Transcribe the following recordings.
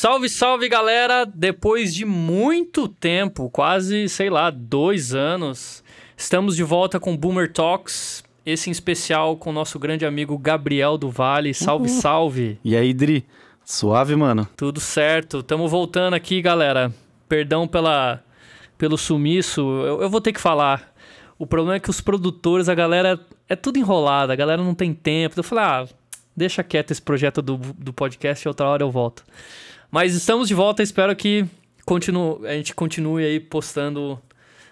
Salve, salve galera! Depois de muito tempo, quase, sei lá, dois anos, estamos de volta com Boomer Talks. Esse em especial com o nosso grande amigo Gabriel do Vale. Salve, Uhul. salve! E aí, Dri? Suave, mano? Tudo certo. Tamo voltando aqui, galera. Perdão pela, pelo sumiço. Eu, eu vou ter que falar. O problema é que os produtores, a galera é tudo enrolada, a galera não tem tempo. Eu falei, ah, deixa quieto esse projeto do, do podcast, outra hora eu volto. Mas estamos de volta, espero que continue, a gente continue aí postando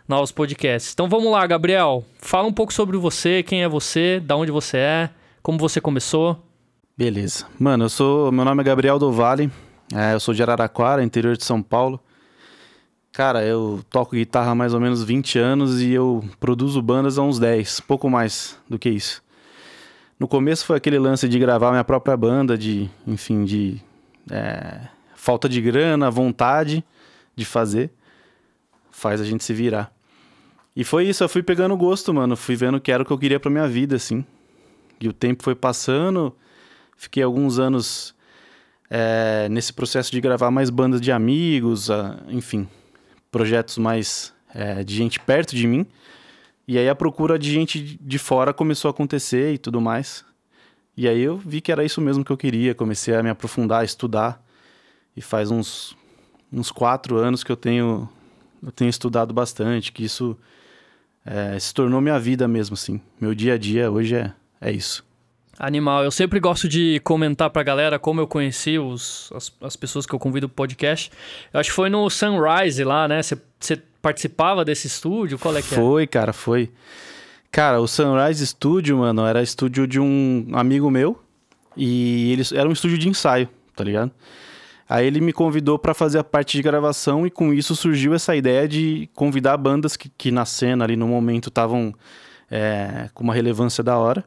novos podcasts. Então vamos lá, Gabriel. Fala um pouco sobre você, quem é você, da onde você é, como você começou. Beleza. Mano, eu sou. Meu nome é Gabriel do Vale. É, eu sou de Araraquara, interior de São Paulo. Cara, eu toco guitarra há mais ou menos 20 anos e eu produzo bandas há uns 10, pouco mais do que isso. No começo foi aquele lance de gravar minha própria banda, de, enfim, de é, falta de grana, vontade de fazer, faz a gente se virar. E foi isso, eu fui pegando gosto, mano, fui vendo que era o que eu queria pra minha vida, assim. E o tempo foi passando, fiquei alguns anos é, nesse processo de gravar mais bandas de amigos, a, enfim, projetos mais é, de gente perto de mim. E aí a procura de gente de fora começou a acontecer e tudo mais. E aí eu vi que era isso mesmo que eu queria, comecei a me aprofundar, a estudar. E faz uns, uns quatro anos que eu tenho, eu tenho estudado bastante, que isso é, se tornou minha vida mesmo, assim. Meu dia a dia hoje é, é isso. Animal. Eu sempre gosto de comentar pra galera como eu conheci os, as, as pessoas que eu convido pro podcast. Eu acho que foi no Sunrise lá, né? Você participava desse estúdio? Qual é que Foi, cara, foi. Cara, o Sunrise Studio, mano, era estúdio de um amigo meu. E eles era um estúdio de ensaio, tá ligado? Aí ele me convidou para fazer a parte de gravação e com isso surgiu essa ideia de convidar bandas que, que na cena ali no momento estavam é, com uma relevância da hora.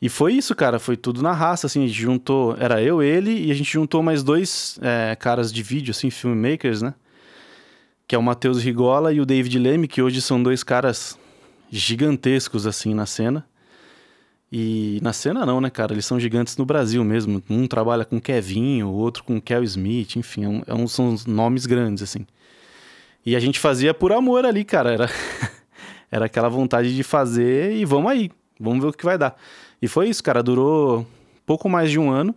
E foi isso, cara, foi tudo na raça, assim, a gente juntou, era eu, ele, e a gente juntou mais dois é, caras de vídeo, assim, filmmakers, né? Que é o Matheus Rigola e o David Leme, que hoje são dois caras gigantescos, assim, na cena. E na cena não, né, cara? Eles são gigantes no Brasil mesmo. Um trabalha com Kevinho, o outro com Kel Smith, enfim, é um, é um, são nomes grandes, assim. E a gente fazia por amor ali, cara. Era, era aquela vontade de fazer e vamos aí, vamos ver o que vai dar. E foi isso, cara. Durou pouco mais de um ano.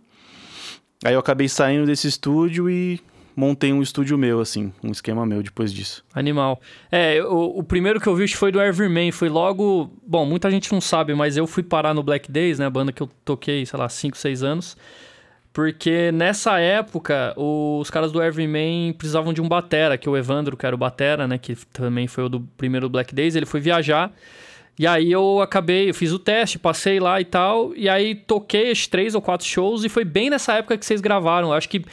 Aí eu acabei saindo desse estúdio e montei um estúdio meu, assim, um esquema meu depois disso. Animal. É, o, o primeiro que eu vi foi do Everman, foi logo. Bom, muita gente não sabe, mas eu fui parar no Black Days, né? A banda que eu toquei, sei lá, 5, 6 anos. Porque nessa época, os caras do Everman precisavam de um batera, que o Evandro, que era o batera, né? Que também foi o do primeiro Black Days, ele foi viajar. E aí eu acabei, eu fiz o teste, passei lá e tal, e aí toquei os três ou quatro shows, e foi bem nessa época que vocês gravaram. Eu acho que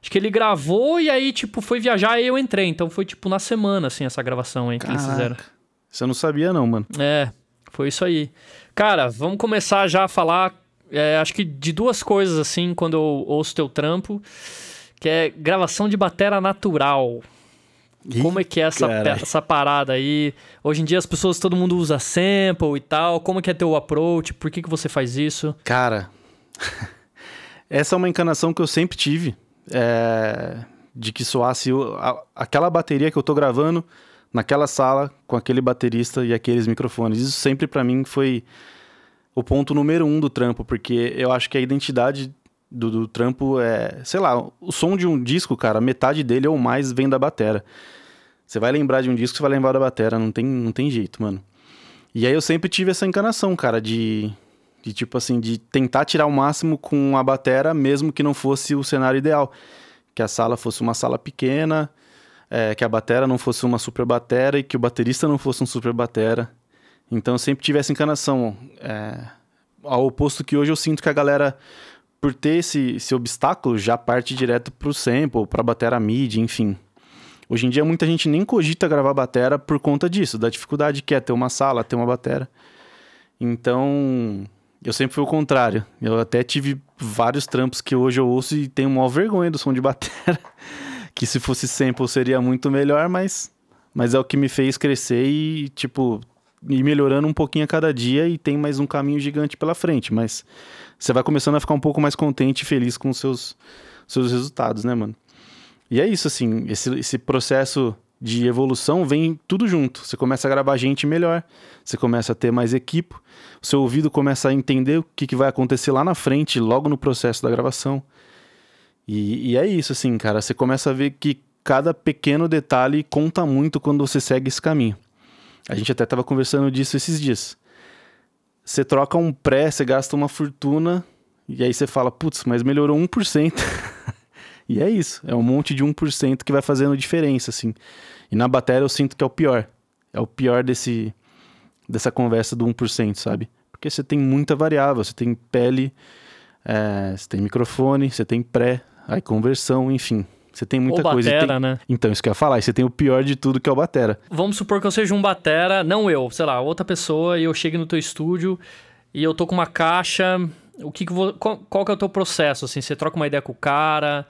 acho que ele gravou e aí, tipo, foi viajar e eu entrei. Então foi, tipo, na semana, assim, essa gravação aí que eles fizeram. Você não sabia, não, mano. É, foi isso aí. Cara, vamos começar já a falar, é, acho que de duas coisas, assim, quando eu ouço teu trampo, que é gravação de batera natural. Ih, Como é que é essa, essa parada aí? Hoje em dia as pessoas, todo mundo usa sample e tal. Como que é teu approach? Por que, que você faz isso? Cara, essa é uma encanação que eu sempre tive. É, de que soasse a- aquela bateria que eu tô gravando naquela sala com aquele baterista e aqueles microfones. Isso sempre pra mim foi o ponto número um do trampo, porque eu acho que a identidade do, do trampo é, sei lá, o som de um disco, cara, metade dele ou mais vem da batera. Você vai lembrar de um disco, você vai lembrar da batera, não tem, não tem jeito, mano. E aí eu sempre tive essa encanação, cara, de, de tipo assim, de tentar tirar o máximo com a batera, mesmo que não fosse o cenário ideal. Que a sala fosse uma sala pequena, é, que a batera não fosse uma super batera e que o baterista não fosse um super batera. Então eu sempre tive essa encanação. É, ao oposto que hoje eu sinto que a galera, por ter esse, esse obstáculo, já parte direto pro sample, pra batera mid, enfim. Hoje em dia muita gente nem cogita gravar batera por conta disso, da dificuldade que é ter uma sala, ter uma batera. Então, eu sempre fui o contrário. Eu até tive vários trampos que hoje eu ouço e tenho maior vergonha do som de batera. que se fosse sample seria muito melhor, mas, mas é o que me fez crescer e, tipo, ir melhorando um pouquinho a cada dia e tem mais um caminho gigante pela frente. Mas você vai começando a ficar um pouco mais contente e feliz com os seus, seus resultados, né, mano? E é isso, assim, esse, esse processo de evolução vem tudo junto. Você começa a gravar gente melhor, você começa a ter mais equipo, o seu ouvido começa a entender o que, que vai acontecer lá na frente, logo no processo da gravação. E, e é isso, assim, cara. Você começa a ver que cada pequeno detalhe conta muito quando você segue esse caminho. A gente até estava conversando disso esses dias. Você troca um pré, você gasta uma fortuna, e aí você fala, putz, mas melhorou 1%. e é isso, é um monte de 1% que vai fazendo diferença, assim. E na bateria eu sinto que é o pior. É o pior desse, dessa conversa do 1%, sabe? Porque você tem muita variável, você tem pele, é, você tem microfone, você tem pré, aí conversão, enfim. Você tem muita Ou coisa. batera, tem- né? Então, isso que eu ia falar. E você tem o pior de tudo, que é o batera. Vamos supor que eu seja um batera, não eu, sei lá, outra pessoa, e eu chegue no teu estúdio e eu tô com uma caixa. O que, que vo- qual, qual que é o teu processo, assim? Você troca uma ideia com o cara?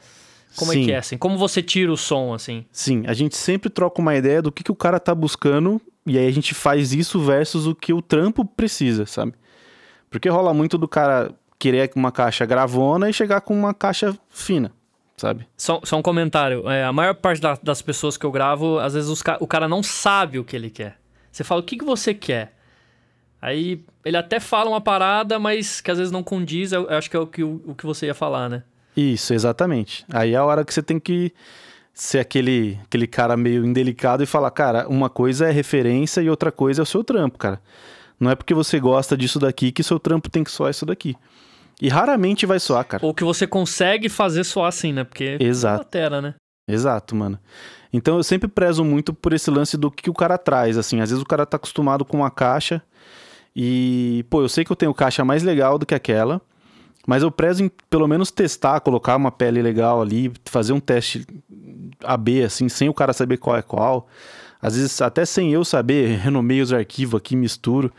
Como é Sim. que é, assim? Como você tira o som, assim? Sim, a gente sempre troca uma ideia do que, que o cara tá buscando e aí a gente faz isso versus o que o trampo precisa, sabe? Porque rola muito do cara querer uma caixa gravona e chegar com uma caixa fina, sabe? Só, só um comentário. É, a maior parte da- das pessoas que eu gravo, às vezes ca- o cara não sabe o que ele quer. Você fala, o que, que você quer? Aí ele até fala uma parada, mas que às vezes não condiz. Eu, eu acho que é o que, o, o que você ia falar, né? Isso, exatamente. Aí é a hora que você tem que ser aquele, aquele cara meio indelicado e falar, cara, uma coisa é referência e outra coisa é o seu trampo, cara. Não é porque você gosta disso daqui que seu trampo tem que soar isso daqui. E raramente vai soar, cara. Ou que você consegue fazer soar assim, né? Porque Exato. é batera, né? Exato, mano. Então eu sempre prezo muito por esse lance do que o cara traz, assim. Às vezes o cara tá acostumado com uma caixa e, pô, eu sei que eu tenho caixa mais legal do que aquela, mas eu prezo em pelo menos testar, colocar uma pele legal ali, fazer um teste AB, assim, sem o cara saber qual é qual. Às vezes até sem eu saber, renomeio os arquivos aqui, misturo.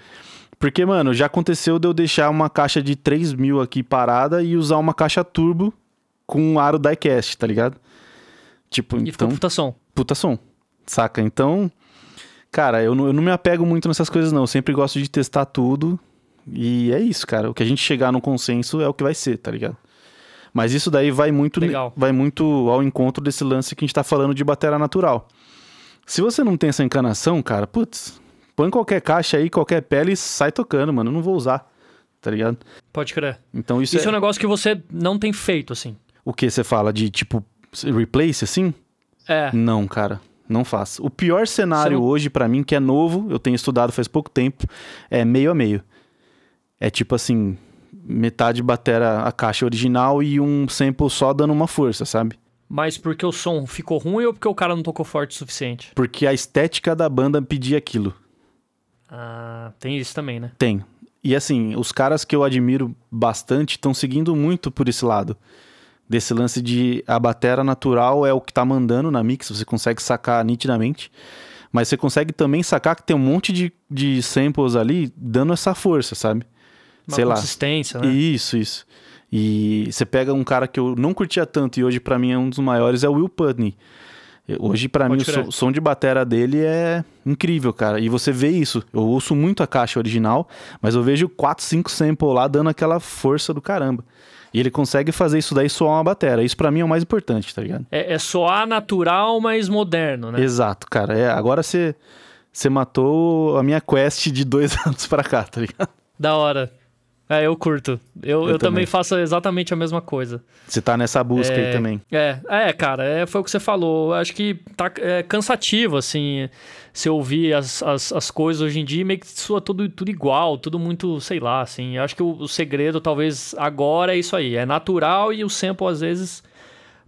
Porque, mano, já aconteceu de eu deixar uma caixa de 3 mil aqui parada e usar uma caixa turbo com um aro diecast, tá ligado? Tipo, E ficou então, puta som. puta som, saca? Então, cara, eu não, eu não me apego muito nessas coisas, não. Eu sempre gosto de testar tudo. E é isso, cara. O que a gente chegar no consenso é o que vai ser, tá ligado? Mas isso daí vai muito, Legal. vai muito ao encontro desse lance que a gente tá falando de bateria natural. Se você não tem essa encanação, cara, putz, põe qualquer caixa aí, qualquer pele e sai tocando, mano. Eu não vou usar, tá ligado? Pode crer. Então isso, Isso é é... um negócio que você não tem feito, assim. O que você fala de, tipo, replace, assim? É. Não, cara, não faço. O pior cenário não- hoje pra mim, que é novo, eu tenho estudado faz pouco tempo, é meio a meio. É tipo assim, metade batera a caixa original e um sample só dando uma força, sabe? Mas porque o som ficou ruim ou porque o cara não tocou forte o suficiente? Porque a estética da banda pedia aquilo. Ah, tem isso também, né? Tem. E assim, os caras que eu admiro bastante estão seguindo muito por esse lado. Desse lance de a batera natural é o que tá mandando na mix, você consegue sacar nitidamente. Mas você consegue também sacar que tem um monte de, de samples ali dando essa força, sabe? Uma Sei lá. consistência, né? Isso, isso. E você pega um cara que eu não curtia tanto e hoje pra mim é um dos maiores, é o Will Putney. Hoje pra mim o som, de batera dele é incrível, cara. E você vê isso. Eu ouço muito a caixa original, mas eu vejo 4, 5 samples lá dando aquela força do caramba. E ele consegue fazer isso daí soar uma batera. Isso pra mim é o mais importante, tá ligado? É, é soar natural, mas moderno, né? Exato, cara. É, agora você matou a minha quest de dois anos pra cá, tá ligado? Da hora. É, eu curto. Eu, Eu eu, também faço exatamente a mesma coisa. Você tá nessa busca aí É, também. É, é, cara, é, foi o que você falou. Acho que tá é, cansativo, assim, se ouvir as, as, as coisas hoje em dia, meio que soa tudo, tudo igual, tudo muito, sei lá, assim. Acho que o, o segredo, talvez, agora é isso aí. É natural e o sample, às vezes,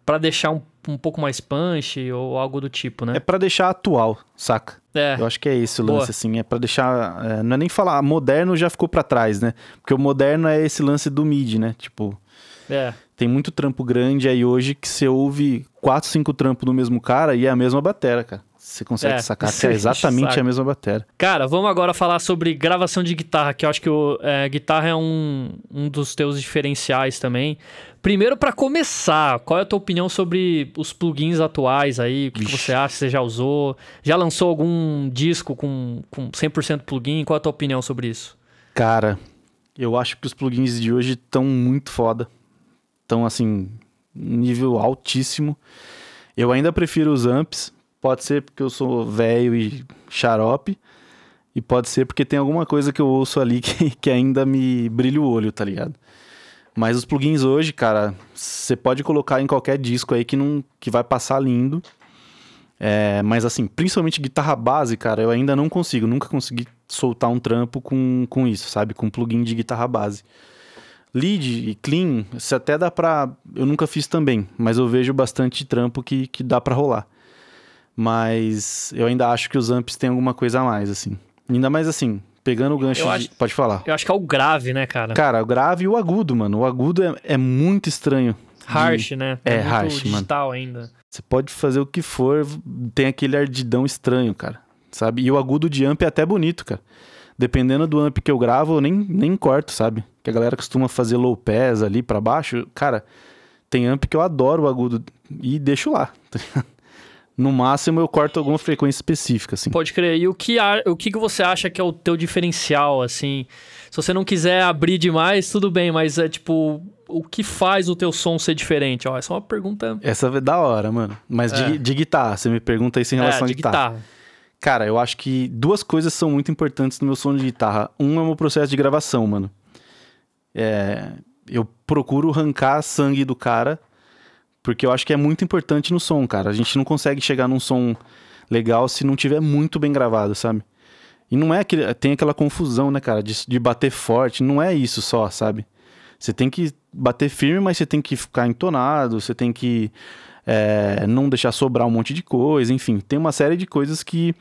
pra deixar um, um pouco mais punch ou algo do tipo, É né? pra deixar atual, saca? É, Eu acho que é esse o Boa. lance, assim. É pra deixar. é, não é nem falar, moderno já ficou pra trás, né? Porque o moderno é esse lance do mid, né? Tipo, é. tem muito trampo grande aí hoje que você ouve quatro, cinco trampos do mesmo cara e é a mesma batera, cara. Você consegue É, sacar que é exatamente saco. a mesma batera. Cara, vamos agora falar sobre gravação de guitarra, que eu acho que o, é, guitarra é um, um dos teus diferenciais também. Primeiro, pra começar, qual é a tua opinião sobre os plugins atuais aí? O que, que você acha? Você já usou? Já lançou algum disco com, com 100% plugin? Qual é a tua opinião sobre isso? Cara, eu acho que os plugins de hoje estão muito foda. Estão, assim, nível altíssimo. Eu ainda prefiro os amps, pode ser porque eu sou velho e xarope, e pode ser porque tem alguma coisa que eu ouço ali que, que ainda me brilha o olho, tá ligado? Mas os plugins hoje, cara, você pode colocar em qualquer disco aí que, não, que vai passar lindo. É, mas assim, principalmente guitarra base, cara, eu ainda não consigo, nunca consegui soltar um trampo com, com isso, sabe? Com plugin de guitarra base. Lead e clean, se até dá pra. Eu nunca fiz também, mas eu vejo bastante trampo que, que dá pra rolar. Mas eu ainda acho que os amps têm alguma coisa a mais, assim. Ainda mais assim, pegando o gancho Eu de... acho- Pode falar. Eu acho que é o grave, né, cara? Cara, o grave e o agudo, mano. O agudo é, é muito estranho. de- Harsh, né? É, muito harsh, mano. digital ainda. Você pode fazer o que for, tem aquele ardidão estranho, cara. Sabe? E o agudo de amp é até bonito, cara. Dependendo do amp que eu gravo, eu nem, nem corto, sabe? Que a galera costuma fazer low pass ali pra baixo. Cara, tem amp que eu adoro o agudo e deixo lá. No máximo eu corto alguma frequência específica, assim. Pode crer. E o que, o que você acha que é o teu diferencial, assim? Se você não quiser abrir demais, tudo bem, mas é tipo, o que faz o teu som ser diferente? Ó, essa é uma pergunta Essa é da hora, mano. Mas de, É. de guitarra, você me pergunta isso em relação é, à de guitarra. guitarra. Cara, eu acho que duas coisas são muito importantes no meu som de guitarra. Um é o meu processo de gravação, mano. É, eu procuro arrancar sangue do cara, porque eu acho que é muito importante no som, cara. A gente não consegue chegar num som legal se não tiver muito bem gravado, sabe? E não é que tem aquela confusão, né, cara, de, de bater forte. Não é isso só, sabe? Você tem que bater firme, mas você tem que ficar entonado, você tem que é, não deixar sobrar um monte de coisa, enfim, tem uma série de coisas que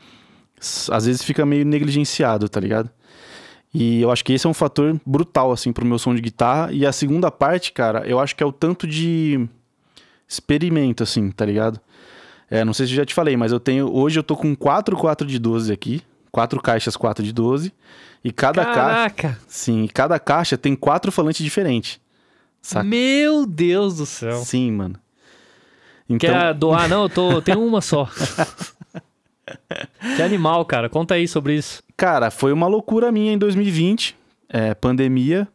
às vezes fica meio negligenciado, tá ligado? E eu acho que esse é um fator brutal, assim, pro meu som de guitarra. E a segunda parte, cara, eu acho que é o tanto de experimento, assim, tá ligado? É, não sei se eu já te falei, mas eu tenho. Hoje eu tô com quatro 4 de 12 aqui. Quatro caixas 4 de 12. E cada caixa. Caraca! Sim, e cada caixa tem quatro falantes diferentes. Saca? Meu Deus do céu. Sim, mano. Então, Quer doar? Não, eu tô, tenho uma só. que animal, cara. Conta aí sobre isso. Cara, foi uma loucura minha em 2020. É, pandemia.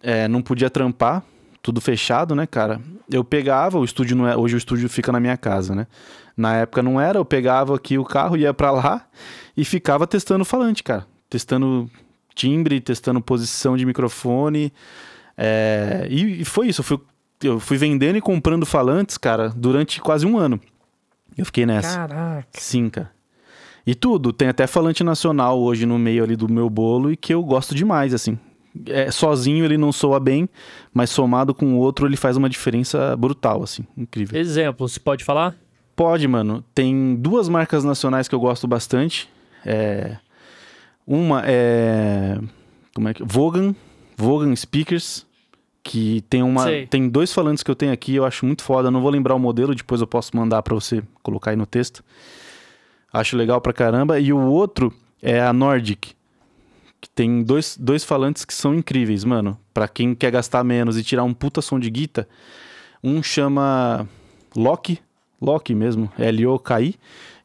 É, não podia trampar. Tudo fechado, né, cara? Eu pegava, o estúdio não é. Hoje o estúdio fica na minha casa, né? Na época não era, eu pegava aqui o carro, ia pra lá e ficava testando falante, cara. Testando timbre, testando posição de microfone. É, e, e foi isso. Eu fui, eu fui vendendo e comprando falantes, cara, durante quase um ano. Eu fiquei nessa. Caraca. Sim, cara. E tudo, tem até falante nacional hoje no meio ali do meu bolo e que eu gosto demais, assim. É, sozinho ele não soa bem, mas somado com o outro ele faz uma diferença brutal, assim. Incrível. Exemplo, você pode falar? Pode, mano. Tem duas marcas nacionais que eu gosto bastante. É... Uma é. Como é que. Vogan. Vogan Speakers. Que tem uma. Sei. Tem dois falantes que eu tenho aqui, eu acho muito foda. Não vou lembrar o modelo, depois eu posso mandar pra você colocar aí no texto. Acho legal pra caramba. E o outro é a Nordic. Que tem dois, dois falantes que são incríveis, mano. Pra quem quer gastar menos e tirar um puta som de guita. Um chama Loki. Loki mesmo. L-O-K-I.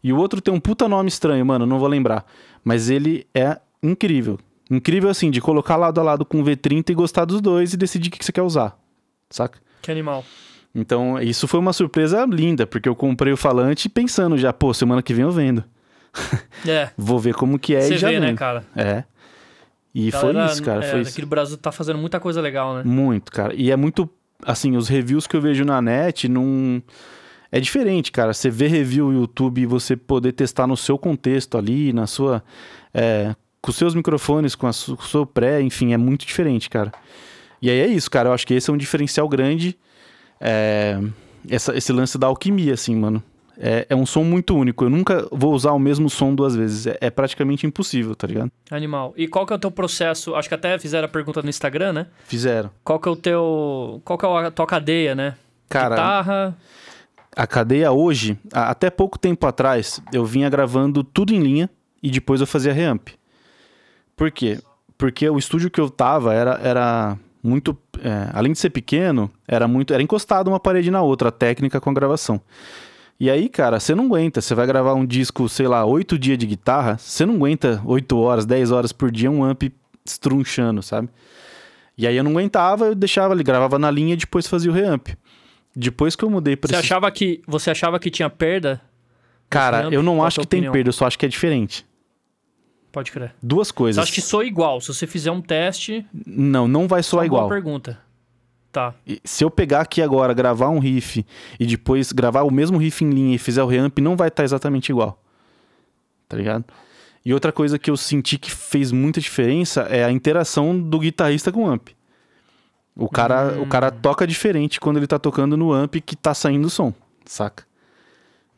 E o outro tem um puta nome estranho, mano. Não vou lembrar. Mas ele é incrível. Incrível assim, de colocar lado a lado com o V30 e gostar dos dois e decidir o que você quer usar. Saca? Que animal. Então, isso foi uma surpresa linda, porque eu comprei o falante pensando já, pô, semana que vem eu vendo. É. Vou ver como que é Você e já vê, né, cara? É. E Galera, foi isso, cara. é, foi isso. Brasil tá fazendo muita coisa legal, né? Muito, cara. E é muito. Assim, os reviews que eu vejo na net não. É diferente, cara. Você vê review no YouTube e você poder testar no seu contexto ali, na sua. é, com os seus microfones, com, a su- com o seu pré, enfim, é muito diferente, cara. E aí é isso, cara. Eu acho que esse é um diferencial grande. é, essa- esse lance da alquimia, assim, mano. É, é um som muito único. Eu nunca vou usar o mesmo som duas vezes. É, é praticamente impossível, tá ligado? Animal. E qual que é o teu processo? Acho que até fizeram a pergunta no Instagram, né? Fizeram. Qual que é o teu. Qual que é a tua cadeia, né? Cara, Guitarra. A cadeia hoje, até pouco tempo atrás, eu vinha gravando tudo em linha e depois eu fazia reamp. Por quê? Porque o estúdio que eu tava era, era muito. é, além de ser pequeno, era muito. Era encostado uma parede na outra, a técnica com a gravação. E aí, cara, você não aguenta. Você vai gravar um disco, sei lá, oito dias de guitarra, você não aguenta oito horas, dez horas por dia um amp estrunchando, sabe? E aí eu não aguentava, eu deixava ali, gravava na linha e depois fazia o reamp. Depois que eu mudei pra Você esse... achava que, você achava que tinha perda? Cara, eu não acho que tem opinião? perda, eu só acho que é diferente. Pode crer. Duas Você coisas. acha que soa igual? Se você fizer um teste, Não, não vai soar uma igual. pergunta. Tá. Se eu pegar aqui agora, gravar um riff e depois gravar o mesmo riff em linha e fizer o reamp, não vai estar exatamente igual. Tá ligado? E outra coisa que eu senti que fez muita diferença é a interação do guitarrista com o amp. O cara, Hum. o cara toca diferente quando ele tá tocando no amp que tá saindo o som, saca?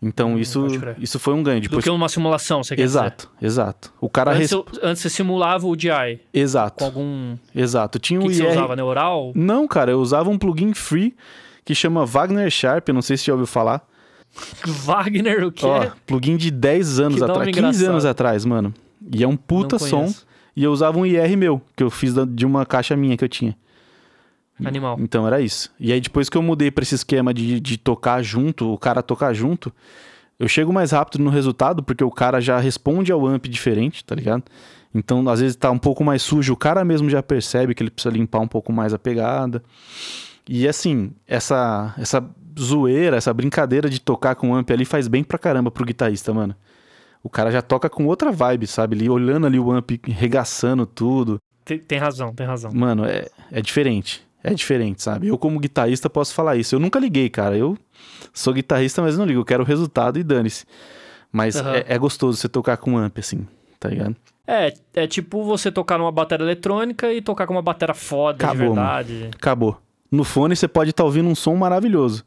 Então Hum, isso, isso foi um ganho. Do Depois... que uma simulação, você quer Exato, exato. O cara... dizer. Antes, eu- antes você simulava o DI Exato, com algum... exato. Tinha O um que, que você IR... usava? Neural? Não, cara, eu usava um plugin free que chama Wagner Sharp, não sei se você já ouviu falar. Wagner, o quê? Ó, plugin de 10 anos Que atrás, 15 engraçado. anos atrás, mano. E é um puta som. E eu usava um IR meu, que eu fiz de uma caixa minha que eu tinha. Animal. Então era isso. E aí depois que eu mudei pra esse esquema de, de tocar junto, o cara tocar junto, eu chego mais rápido no resultado, porque o cara já responde ao amp diferente, tá ligado? Então, às vezes tá um pouco mais sujo, o cara mesmo já percebe que ele precisa limpar um pouco mais a pegada. E assim, essa essa zoeira, essa brincadeira de tocar com o amp ali faz bem pra caramba pro guitarrista, mano. O cara já toca com outra vibe, sabe? Ele olhando ali o amp, regaçando tudo. Tem, tem razão, tem razão. Mano, é, é diferente. É diferente, sabe? Eu, como guitarrista, posso falar isso. Eu nunca liguei, cara. Eu sou guitarrista, mas não ligo. Eu quero o resultado e dane-se. Mas Aham. é, é gostoso você tocar com amp, assim, tá ligado? É, é tipo você tocar numa bateria eletrônica e tocar com uma bateria foda Acabou, de verdade. Acabou. No fone você pode estar ouvindo um som maravilhoso.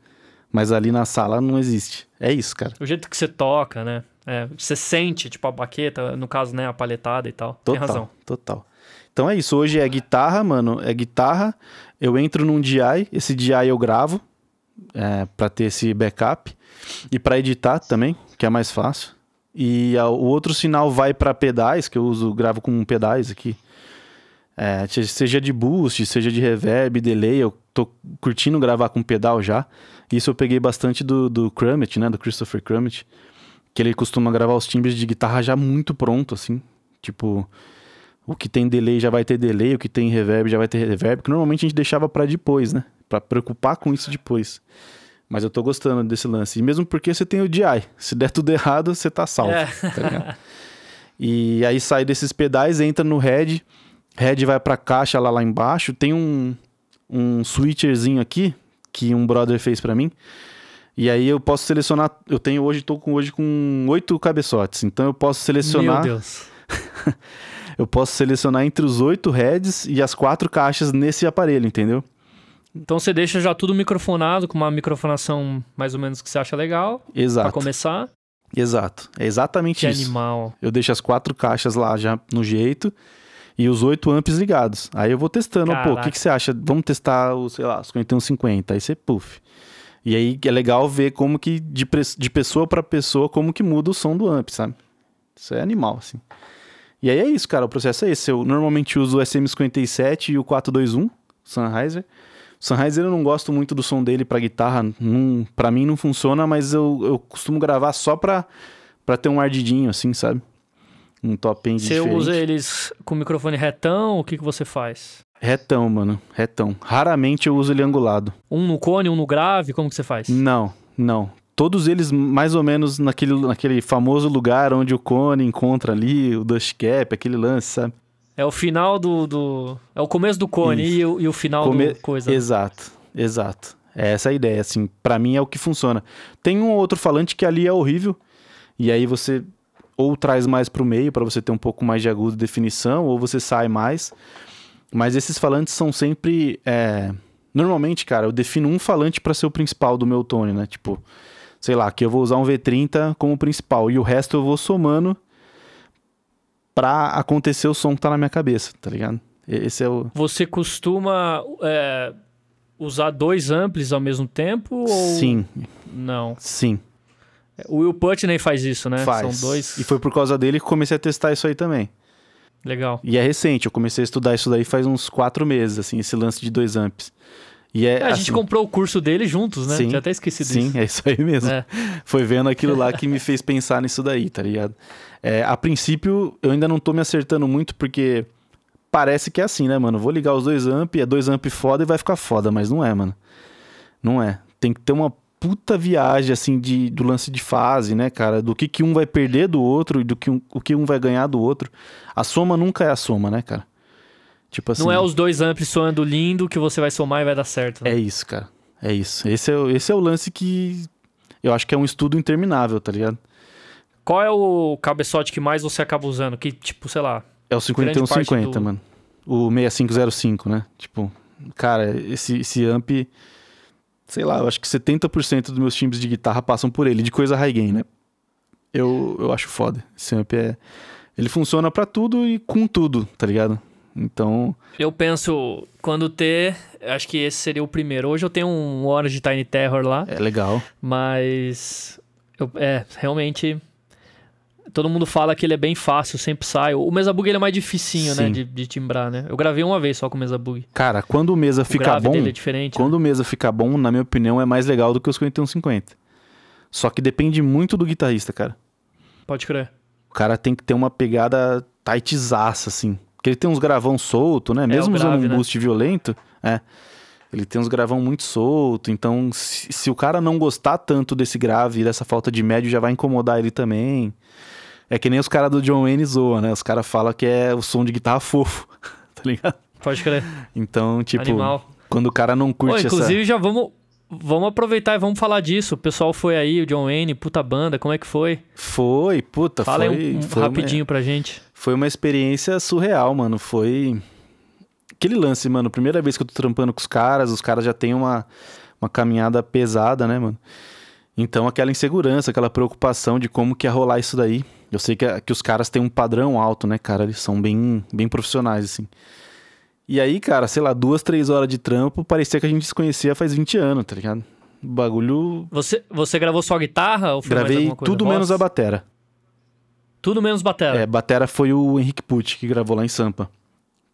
Mas ali na sala não existe. É isso, cara. O jeito que você toca, né? É, você sente, tipo, a baqueta, no caso, né, a palhetada e tal. Total. Tem razão. Total. Então é isso. Hoje é guitarra, mano. É guitarra. Eu entro num DI. Esse DI eu gravo. É, pra ter esse backup. E pra editar também, que é mais fácil. E a- o outro sinal vai pra pedais, que eu uso, gravo com pedais aqui. É, se- seja de boost, seja de reverb, delay, eu tô curtindo gravar com pedal já. Isso eu peguei bastante do, do né? Do Christopher Crummett. Que ele costuma gravar os timbres de guitarra já muito pronto, assim. Tipo, o que tem delay já vai ter delay, o que tem reverb já vai ter reverb, que normalmente a gente deixava pra depois, né? Pra preocupar com isso depois. Mas eu tô gostando desse lance. E mesmo porque você tem o DI. Se der tudo errado, você tá salvo. É. tá? E aí sai desses pedais, entra no head. Head vai pra caixa lá, lá embaixo. Tem um, um switcherzinho aqui que um brother fez pra mim. E aí eu posso selecionar. Eu tenho hoje, tô com hoje com oito cabeçotes. Então eu posso selecionar. Meu Deus. Eu posso selecionar entre os oito heads e as quatro caixas nesse aparelho, entendeu? Então você deixa já tudo microfonado, com uma microfonação mais ou menos que você acha legal, pra Exato. começar. Exato. É exatamente Que isso. animal. Eu deixo as quatro caixas lá já no jeito e os oito amps ligados. Aí eu vou testando, ó, pô, o Caraca. que, que você acha? Vamos testar, o, sei lá, os 5150. Aí você, puff. E aí é legal ver como que, de, de pessoa pra pessoa, como que muda o som do amp, sabe? Isso é animal, assim. E aí é isso, cara, o processo é esse. Eu normalmente uso o SM57 e o 421, Sennheiser. O Sennheiser eu não gosto muito do som dele pra guitarra, não, pra mim não funciona, mas eu, eu costumo gravar só pra, pra ter um ardidinho, assim, sabe? Um top end Você diferente. usa eles com microfone retão, o que, que você faz? Retão, mano, retão. Raramente eu uso ele angulado. Um no cone, um no grave, como que você faz? Não, não. Todos eles mais ou menos naquele, naquele famoso lugar onde o cone encontra ali, o dust cap, aquele lance, sabe? É o final do. do- É o começo do cone e o, e o final Come- do coisa. Exato, exato. É essa a ideia, assim. Pra mim é o que funciona. Tem um ou outro falante que ali é horrível, e aí você ou traz mais pro meio pra você ter um pouco mais de agudo e definição, ou você sai mais. Mas esses falantes são sempre. é, Normalmente, cara, eu defino um falante pra ser o principal do meu tone, né? Tipo, sei lá, que eu vou usar um V30 como principal, e o resto eu vou somando pra acontecer o som que tá na minha cabeça, tá ligado? Esse é o. Você costuma é, usar dois amplis ao mesmo tempo? Ou... Sim, Não. sim. O Will Putney faz isso, né? Faz. São dois. E foi por causa dele que comecei a testar isso aí também. Legal. E é recente, eu comecei a estudar isso daí faz uns quatro meses, assim, esse lance de dois amps. E é, É, a gente assim, comprou o curso dele juntos, né? Sim, Tinha até esquecido Sim, disso. é isso aí mesmo. É. Foi vendo aquilo lá que me fez pensar nisso daí, tá ligado? É, a princípio, eu ainda não tô me acertando muito, porque parece que é assim, né, mano? Vou ligar os dois amp, é dois amp foda e vai ficar foda, mas não é, mano. Não é. tem que ter uma puta viagem, assim, de, do lance de fase, né, cara? Do que, que um vai perder do outro e do que um, o que um vai ganhar do outro. A soma nunca é a soma, né, cara? Tipo assim. Não é os dois amplos soando lindo que você vai somar e vai dar certo. Né? É isso, cara. É isso. Esse é, esse é o lance que eu acho que é um estudo interminável, tá ligado? Qual é o cabeçote que mais você acaba usando? Que, tipo, sei lá. É o 5150, do... mano. O 6505, né? Tipo, cara, esse, esse amp. Sei lá, eu acho que 70% dos meus timbres de guitarra passam por ele, de coisa high gain, né? Eu, eu acho foda. Esse amp é. Ele funciona para tudo e com tudo, tá ligado? Então. Eu penso, quando ter, acho que esse seria o primeiro. Hoje eu tenho um Orange de Tiny Terror lá. É legal. Mas. Eu, é, realmente. Todo mundo fala que ele é bem fácil, sempre sai. O Mesa Bug ele é mais dificinho, né, Sim. né? De, de, timbrar, né? Eu gravei uma vez só com o Mesa Bug. Cara, quando o Mesa o fica bom. É diferente, quando né? o Mesa fica bom, na minha opinião, é mais legal do que os 5150. Só que depende muito do guitarrista, cara. Pode crer. O cara tem que ter uma pegada tightzaça, assim. Porque ele tem uns gravão solto, né? É, Mesmo é, usando um né? boost violento, é. Ele tem uns gravão muito solto, então se, se, o cara não gostar tanto desse grave e dessa falta de médio, já vai incomodar ele também. É que nem os caras do John Wayne zoam, né? Os caras falam que é o som de guitarra fofo, tá ligado? Pode crer. Então, tipo, Animal. quando o cara não curte Pô, inclusive, essa... já vamos, vamos aproveitar e vamos falar disso. O pessoal foi aí, o John Wayne, puta banda, como é que foi? Foi, puta, Fala foi. Fala um, um foi rapidinho uma... pra gente foi uma experiência surreal, mano. Foi aquele lance, mano. Primeira vez que eu tô trampando com os caras, os caras já têm uma, uma caminhada pesada, né, mano? Então, aquela insegurança, aquela preocupação de como que ia rolar isso daí. Eu sei que, que os caras têm um padrão alto, né, cara? Eles são bem, bem profissionais, assim. E aí, cara, sei lá, duas, três horas de trampo, parecia que a gente se conhecia faz 20 anos, tá ligado? O bagulho. Você, você gravou só a guitarra ou foi Gravei tudo menos a batera. Tudo menos batera. É, batera foi o Henrique Pucci que gravou lá em Sampa.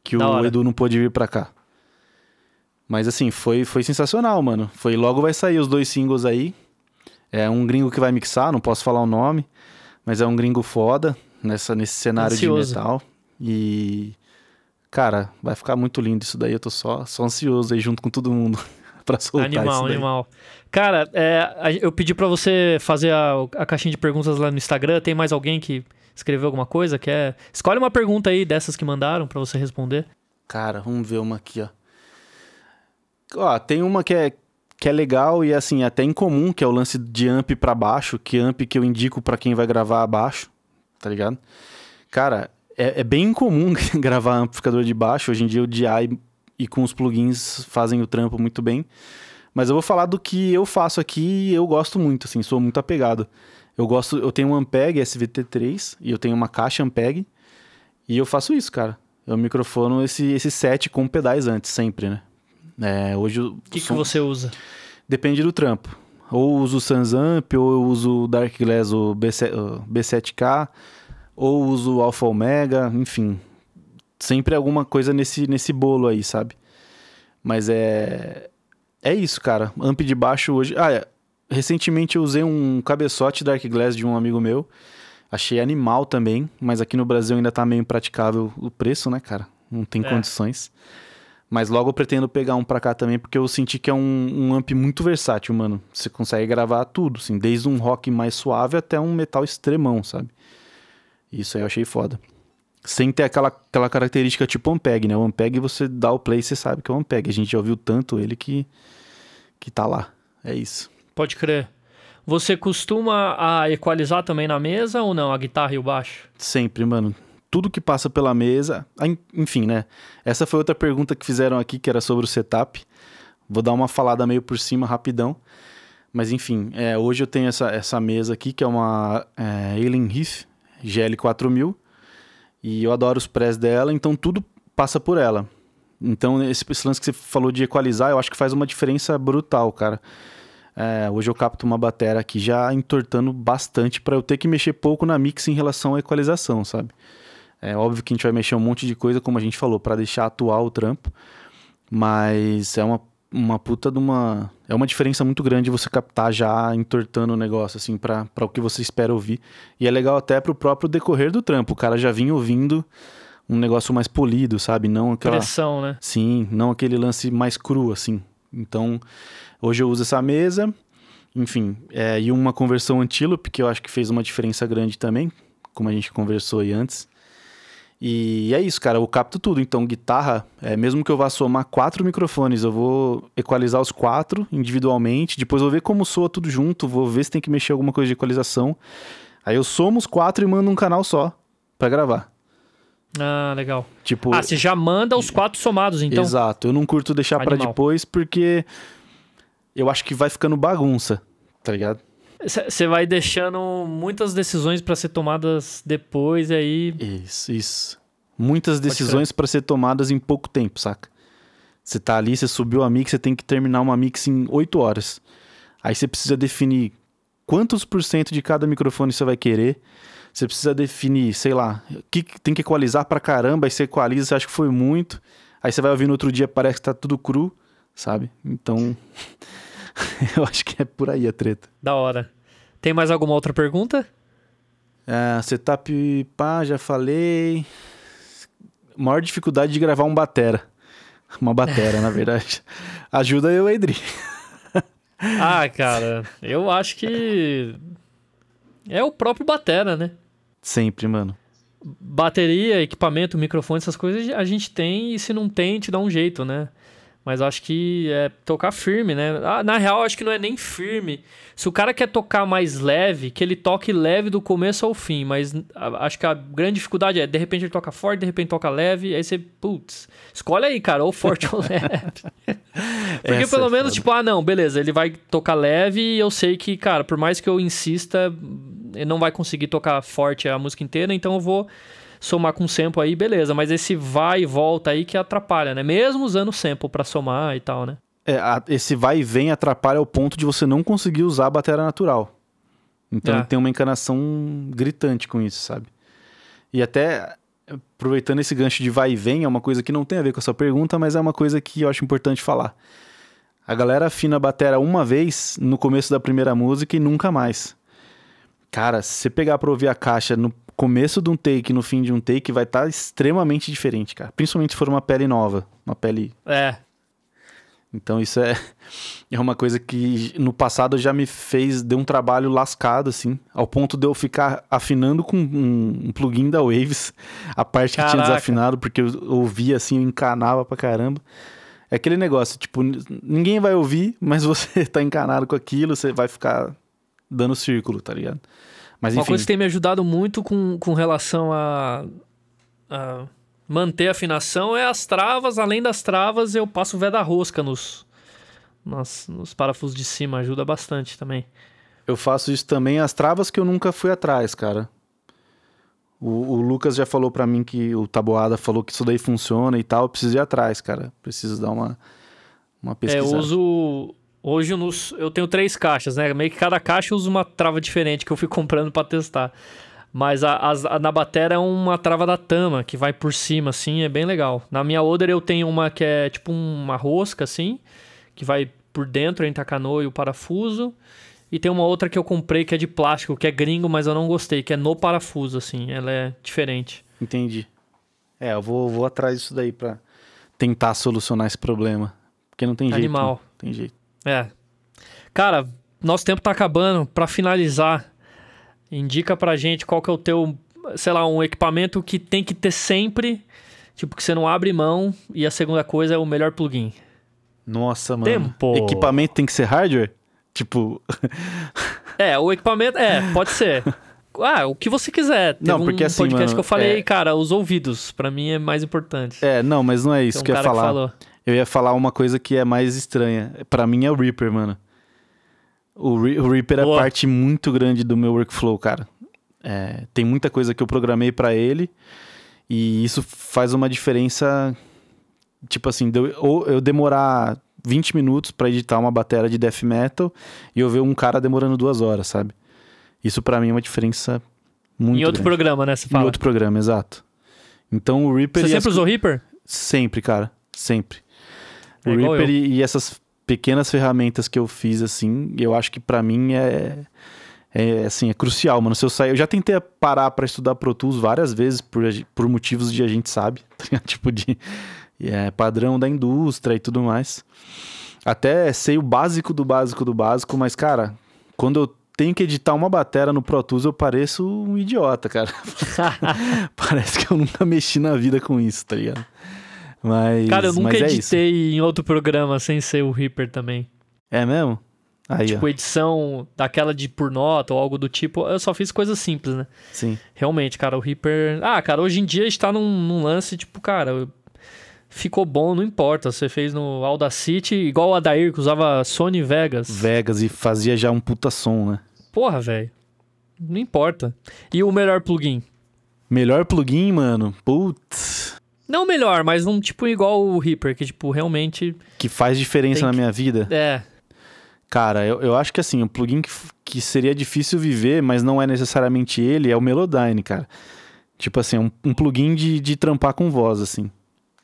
Que da o hora. Edu não pôde vir pra cá. Mas assim, foi, foi sensacional, mano. Foi logo vai sair os dois singles aí. É um gringo que vai mixar, não posso falar o nome, mas é um gringo foda nessa, nesse cenário ansioso. de metal. E cara, vai ficar muito lindo isso daí. Eu tô só, só ansioso aí junto com todo mundo pra soltar animal. Animal, Cara, é, eu pedi para você fazer a, a caixinha de perguntas lá no Instagram. Tem mais alguém que escreveu alguma coisa? Quer... Escolhe uma pergunta aí dessas que mandaram para você responder. Cara, vamos ver uma aqui, ó. Ó, tem uma que é, que é legal e assim, até incomum, que é o lance de amp para baixo, que amp que eu indico para quem vai gravar abaixo, tá ligado? Cara, é, é bem incomum gravar amplificador de baixo. Hoje em dia o DI e com os plugins fazem o trampo muito bem. Mas eu vou falar do que eu faço aqui e eu gosto muito, assim, sou muito apegado. Eu gosto, eu tenho um Ampeg SVT3 e eu tenho uma caixa Ampeg e eu faço isso, cara. Eu microfono esse, esse set com pedais antes, sempre, né? É, hoje O que, som... que você usa? Depende do trampo. Ou uso o Sansamp, ou eu uso o Dark Glass, o B7, B7K, ou uso o Alpha Omega, enfim. Sempre alguma coisa nesse, nesse bolo aí, sabe? Mas é. É isso, cara. Amp de baixo hoje. Ah, é. Recentemente eu usei um cabeçote Dark Glass de um amigo meu. Achei animal também, mas aqui no Brasil ainda tá meio impraticável o preço, né, cara? Não tem é. condições. Mas logo eu pretendo pegar um pra cá também, porque eu senti que é um, um amp muito versátil, mano. Você consegue gravar tudo, assim, desde um rock mais suave até um metal extremão, sabe? Isso aí eu achei foda. Sem ter aquela, aquela característica tipo Ampeg, né? O Ampeg você dá o play e você sabe que é o Ampeg. A gente já ouviu tanto ele que, que tá lá. É isso. Pode crer. Você costuma a equalizar também na mesa ou não, a guitarra e o baixo? Sempre, mano. Tudo que passa pela mesa. Enfim, né? Essa foi outra pergunta que fizeram aqui, que era sobre o setup. Vou dar uma falada meio por cima, rapidão. Mas enfim, é, hoje eu tenho essa, essa mesa aqui, que é uma é, Alien Heath GL4000. E eu adoro os prés dela, então tudo passa por ela. Então, esse, esse lance que você falou de equalizar, eu acho que faz uma diferença brutal, cara. É, hoje eu capto uma bateria aqui já entortando bastante para eu ter que mexer pouco na mix em relação à equalização, sabe? É óbvio que a gente vai mexer um monte de coisa, como a gente falou, para deixar atual o trampo. Mas é uma, uma puta de uma. É uma diferença muito grande você captar já entortando o negócio, assim, para o que você espera ouvir. E é legal até pro próprio decorrer do trampo. O cara já vinha ouvindo um negócio mais polido, sabe? Não aquela. Pressão, né? Sim, não aquele lance mais cru, assim. Então, hoje eu uso essa mesa, enfim, é, e uma conversão antílope, que eu acho que fez uma diferença grande também, como a gente conversou aí antes. E é isso, cara, eu capto tudo. Então, guitarra, é, mesmo que eu vá somar quatro microfones, eu vou equalizar os quatro individualmente, depois eu vou ver como soa tudo junto, vou ver se tem que mexer alguma coisa de equalização. Aí eu somo os quatro e mando um canal só para gravar. Ah, legal. Tipo, ah, você já manda os quatro somados, então. Exato. Eu não curto deixar para depois porque eu acho que vai ficando bagunça, tá ligado? Você vai deixando muitas decisões para ser tomadas depois e aí. Isso, isso. Muitas decisões para ser tomadas em pouco tempo, saca? Você tá ali, você subiu a mix, você tem que terminar uma mix em 8 horas. Aí você precisa definir quantos por cento de cada microfone você vai querer. Você precisa definir, sei lá, que tem que equalizar pra caramba, aí você equaliza, você acha que foi muito. Aí você vai ouvir no outro dia, parece que tá tudo cru, sabe? Então, eu acho que é por aí a treta. Da hora. Tem mais alguma outra pergunta? É, setup, pá, já falei. Maior dificuldade de gravar um batera. Uma batera, na verdade. Ajuda eu, Edri. ah, cara, eu acho que é o próprio batera, né? Sempre, mano. Bateria, equipamento, microfone, essas coisas a gente tem e se não tem, te dá um jeito, né? Mas acho que é tocar firme, né? Ah, na real, acho que não é nem firme. Se o cara quer tocar mais leve, que ele toque leve do começo ao fim. Mas acho que a grande dificuldade é, de repente ele toca forte, de repente toca leve. Aí você, putz, escolhe aí, cara, ou forte ou leve. Porque Essa pelo é menos, foda. tipo, ah, não, beleza, ele vai tocar leve e eu sei que, cara, por mais que eu insista, ele não vai conseguir tocar forte a música inteira, então eu vou somar com sample aí, beleza. Mas esse vai e volta aí que atrapalha, né? Mesmo usando sample para somar e tal, né? É, a, esse vai e vem atrapalha ao ponto de você não conseguir usar a bateria natural. Então é. tem uma encanação gritante com isso, sabe? E até aproveitando esse gancho de vai e vem, é uma coisa que não tem a ver com a sua pergunta, mas é uma coisa que eu acho importante falar. A galera afina a bateria uma vez no começo da primeira música e nunca mais. Cara, se você pegar pra ouvir a caixa no começo de um take no fim de um take, vai estar tá extremamente diferente, cara. Principalmente se for uma pele nova, uma pele. É. Então isso é, é uma coisa que no passado já me fez, deu um trabalho lascado, assim, ao ponto de eu ficar afinando com um, um plugin da Waves, a parte Caraca. que tinha desafinado, porque eu ouvia assim, eu encanava pra caramba. É aquele negócio, tipo, ninguém vai ouvir, mas você tá encanado com aquilo, você vai ficar dando círculo, tá ligado? Mas, Uma coisa que tem me ajudado muito com, com relação a, a manter a afinação é as travas. Além das travas, eu passo o vé da rosca nos, nos, nos parafusos de cima. Ajuda bastante também. Eu faço isso também. As travas que eu nunca fui atrás, cara. O, o Lucas já falou para mim que o Taboada falou que isso daí funciona e tal. Eu preciso ir atrás, cara. Preciso dar uma, uma pesquisa. É, eu uso Hoje eu tenho três caixas, né? Meio que cada caixa usa uma trava diferente que eu fui comprando para testar. Mas a, a, na bateria é uma trava da Tama, que vai por cima, assim, é bem legal. Na minha Oder eu tenho uma que é tipo uma rosca, assim, que vai por dentro entre a canoa e o parafuso. E tem uma outra que eu comprei que é de plástico, que é gringo, mas eu não gostei, que é no parafuso, assim, ela é diferente. Entendi. É, eu vou, vou atrás disso daí pra tentar solucionar esse problema. Porque não tem jeito. Animal. Não tem jeito. É. Cara, nosso tempo tá acabando. Para finalizar, indica pra gente qual que é o teu, sei lá, um equipamento que tem que ter sempre, tipo, que você não abre mão. E a segunda coisa é o melhor plugin. Nossa, mano. Tempo. Equipamento tem que ser hardware? Tipo. é, o equipamento. É, pode ser. Ah, o que você quiser. Tem não, porque um assim, podcast mano, que eu falei, é... cara, os ouvidos, para mim é mais importante. É, não, mas não é isso um que eu ia falar. Que falou. Eu ia falar uma coisa que é mais estranha. Para mim é o Reaper, mano. O, Re o Reaper é parte muito grande do meu workflow, cara. É, tem muita coisa que eu programei para ele e isso faz uma diferença. Tipo assim, ou eu demorar 20 minutos para editar uma bateria de death metal e eu ver um cara demorando duas horas, sabe? Isso para mim é uma diferença muito Em outro grande. programa, né? Você fala. Em outro programa, exato. Então o Reaper. Você sempre as... usou Reaper? Sempre, cara. Sempre. É o Reaper e, e, essas pequenas ferramentas que eu fiz, assim, eu acho que para mim é, é, assim, é crucial, mano. Se eu sair, eu já tentei parar para estudar Pro Tools várias vezes por, por motivos de a gente sabe, tipo de é, padrão da indústria e tudo mais. Até sei o básico do básico do básico, mas, cara, quando eu tenho que editar uma bateria no Pro Tools, eu pareço um idiota, cara. Parece que eu nunca mexi na vida com isso, tá ligado? Mas, Cara, eu nunca é editei isso. em outro programa sem ser o Reaper também. É mesmo? Aí, tipo, ó. edição daquela de por nota ou algo do tipo. Eu só fiz coisas simples, né? Sim. Realmente, cara, o Reaper. Ah, cara, hoje em dia a gente tá num, num lance, tipo, cara, ficou bom, não importa. Você fez no Audacity, igual o Adair, que usava Sony Vegas. Vegas e fazia já um puta som, né? Porra, velho. Não importa. E o melhor plugin? Melhor plugin, mano. Putz. Não o melhor, mas um tipo igual o Reaper, que, tipo, realmente. Que faz diferença Tem na que- minha vida. É. Cara, eu, eu acho que assim, um plugin que, que seria difícil viver, mas não é necessariamente ele, é o Melodyne, cara. Tipo assim, um, um plugin de, de trampar com voz, assim.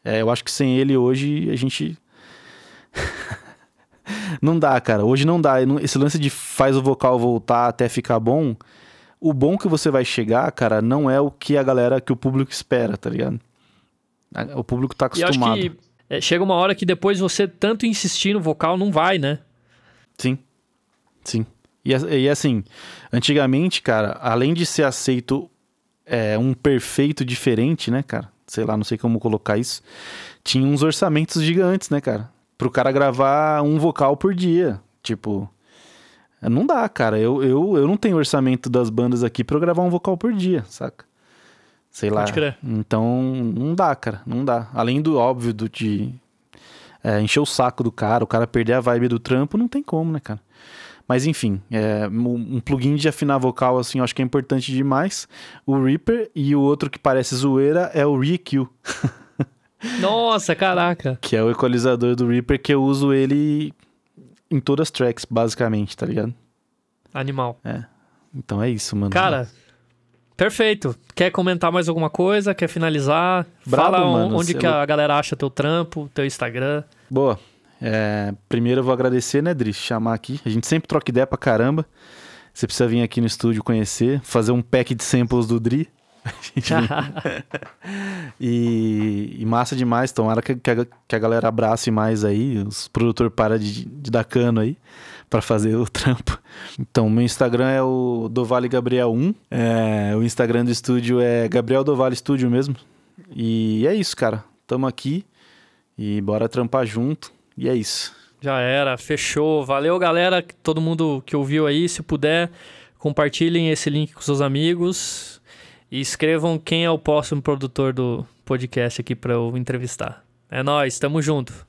É, eu acho que sem ele hoje a gente. não dá, cara. Hoje não dá. Esse lance de faz o vocal voltar até ficar bom. O bom que você vai chegar, cara, não é o que a galera, que o público espera, tá ligado? O público tá E eu acho acostumado. que é, chega uma hora que depois você tanto insistir no vocal, não vai, né? Sim. Sim. E, e assim, antigamente, cara, além de ser aceito é, um perfeito diferente, né, cara? Sei lá, não sei como colocar isso. Tinha uns orçamentos gigantes, né, cara? Pro cara gravar um vocal por dia. Tipo. Não dá, cara. Eu, eu, eu não tenho orçamento das bandas aqui pra eu gravar um vocal por dia, saca? Sei lá. Pode crer. Então, não dá, cara. Não dá. Além do óbvio do de é, encher o saco do cara, o cara perder a vibe do trampo, não tem como, né, cara? Mas enfim, é, um plugin de afinar vocal, assim, eu acho que é importante demais. O Reaper e o outro que parece zoeira é o ReEQ, Nossa, caraca. que é o equalizador do Reaper, que eu uso ele em todas as tracks, basicamente, tá ligado? Animal. Então é isso, mano. Cara, perfeito. Quer comentar mais alguma coisa? Quer finalizar? Brabo, Fala mano, onde que a galera acha teu trampo, teu Instagram. Boa. É, primeiro eu vou agradecer, né, Dri? Chamar aqui. A gente sempre troca ideia pra caramba. Você precisa vir aqui no estúdio conhecer, fazer um pack de samples do Dri. E, e massa demais. Tomara que, que, a, que a galera abrace mais aí. Os produtores param de, de dar cano aí pra fazer o trampo. Então, meu Instagram é o Dovale Gabriel 1. É, o Instagram do estúdio é Gabriel Dovale Estúdio mesmo. E é isso, cara. Tamo aqui e bora trampar junto. E é isso. Já era, fechou. Valeu, galera. Todo mundo que ouviu aí, se puder, compartilhem esse link com seus amigos e escrevam quem é o próximo produtor do podcast aqui para eu entrevistar. É nóis, tamo junto.